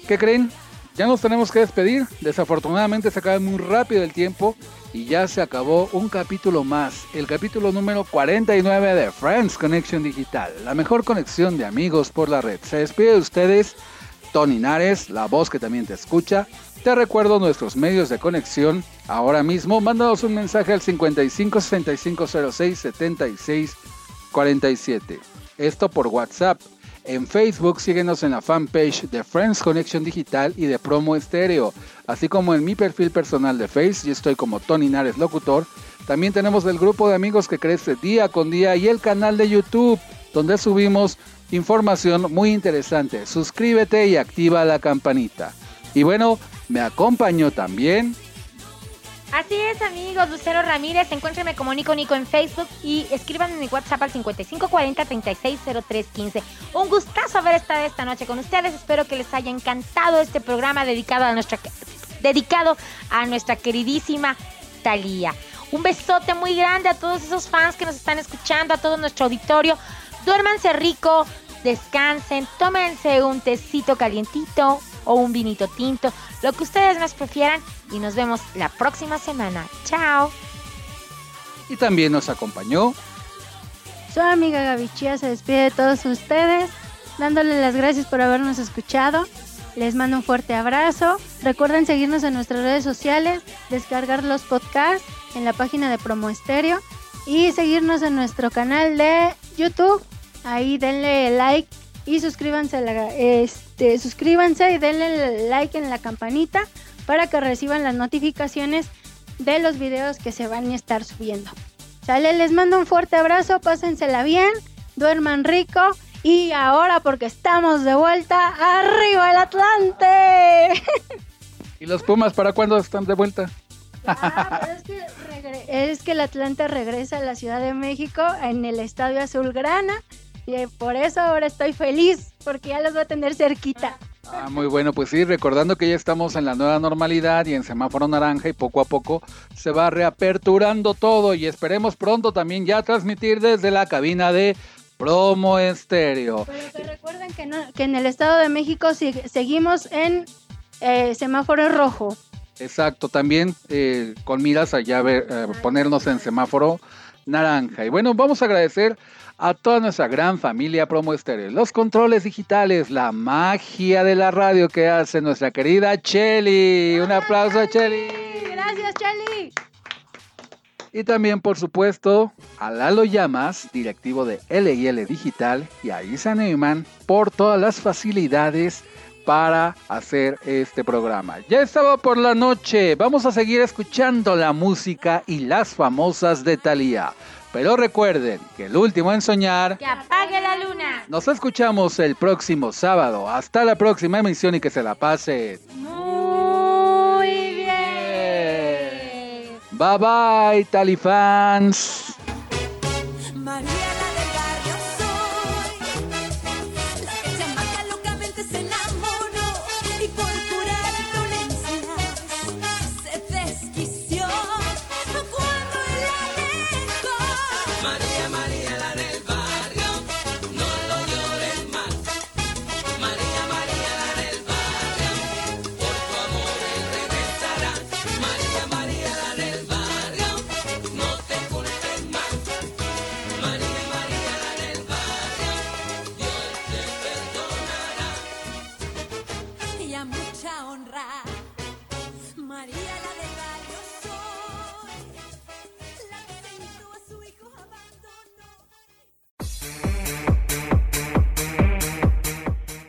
¿qué creen? Ya nos tenemos que despedir. Desafortunadamente se acaba muy rápido el tiempo y ya se acabó un capítulo más, el capítulo número 49 de Friends Connection Digital, la mejor conexión de amigos por la red. Se despide de ustedes Tony Nares, la voz que también te escucha. Te recuerdo nuestros medios de conexión. Ahora mismo, mándanos un mensaje al 55 65 06 76 47. Esto por WhatsApp. En Facebook síguenos en la fanpage de Friends Connection Digital y de Promo Estéreo, así como en mi perfil personal de Face, yo estoy como Tony Nares Locutor. También tenemos el grupo de amigos que crece día con día y el canal de YouTube, donde subimos información muy interesante. Suscríbete y activa la campanita. Y bueno, me acompañó también Así es, amigos. Lucero Ramírez, encuéntrenme como Nico Nico en Facebook y escriban en mi WhatsApp al 5540-360315. Un gustazo haber estado esta noche con ustedes. Espero que les haya encantado este programa dedicado a nuestra, dedicado a nuestra queridísima Talía. Un besote muy grande a todos esos fans que nos están escuchando, a todo nuestro auditorio. Duérmanse rico, descansen, tómense un tecito calientito o un vinito tinto, lo que ustedes más prefieran y nos vemos la próxima semana. Chao. Y también nos acompañó su amiga Gaby Chía se despide de todos ustedes, dándole las gracias por habernos escuchado. Les mando un fuerte abrazo. Recuerden seguirnos en nuestras redes sociales, descargar los podcasts en la página de Promo Estéreo y seguirnos en nuestro canal de YouTube. Ahí denle like y suscríbanse, la, este, suscríbanse y denle like en la campanita para que reciban las notificaciones de los videos que se van a estar subiendo. Sale, les mando un fuerte abrazo, pásensela bien, duerman rico y ahora porque estamos de vuelta, arriba el Atlante. (laughs) ¿Y los Pumas para cuándo están de vuelta? Ah, pero es que, es que el Atlante regresa a la Ciudad de México en el Estadio Azulgrana y por eso ahora estoy feliz, porque ya los voy a tener cerquita. Ah, muy bueno, pues sí, recordando que ya estamos en la nueva normalidad y en semáforo naranja y poco a poco se va reaperturando todo y esperemos pronto también ya transmitir desde la cabina de Promo Estéreo. Pero que recuerden que, que en el Estado de México seguimos en eh, semáforo rojo. Exacto, también eh, con miras allá ver, eh, ponernos en semáforo naranja. Y bueno, vamos a agradecer a toda nuestra gran familia Promo Estéreo, los controles digitales, la magia de la radio que hace nuestra querida Chelly. Un aplauso a Chelly. Gracias, Chelly. Y también, por supuesto, a Lalo Llamas, directivo de LL Digital, y a Isa Neumann por todas las facilidades para hacer este programa. Ya estaba por la noche, vamos a seguir escuchando la música y las famosas de Thalía. Pero recuerden que el último en soñar... ¡Que apague la luna! Nos escuchamos el próximo sábado. Hasta la próxima emisión y que se la pase. Muy bien. Bye bye, Talifans.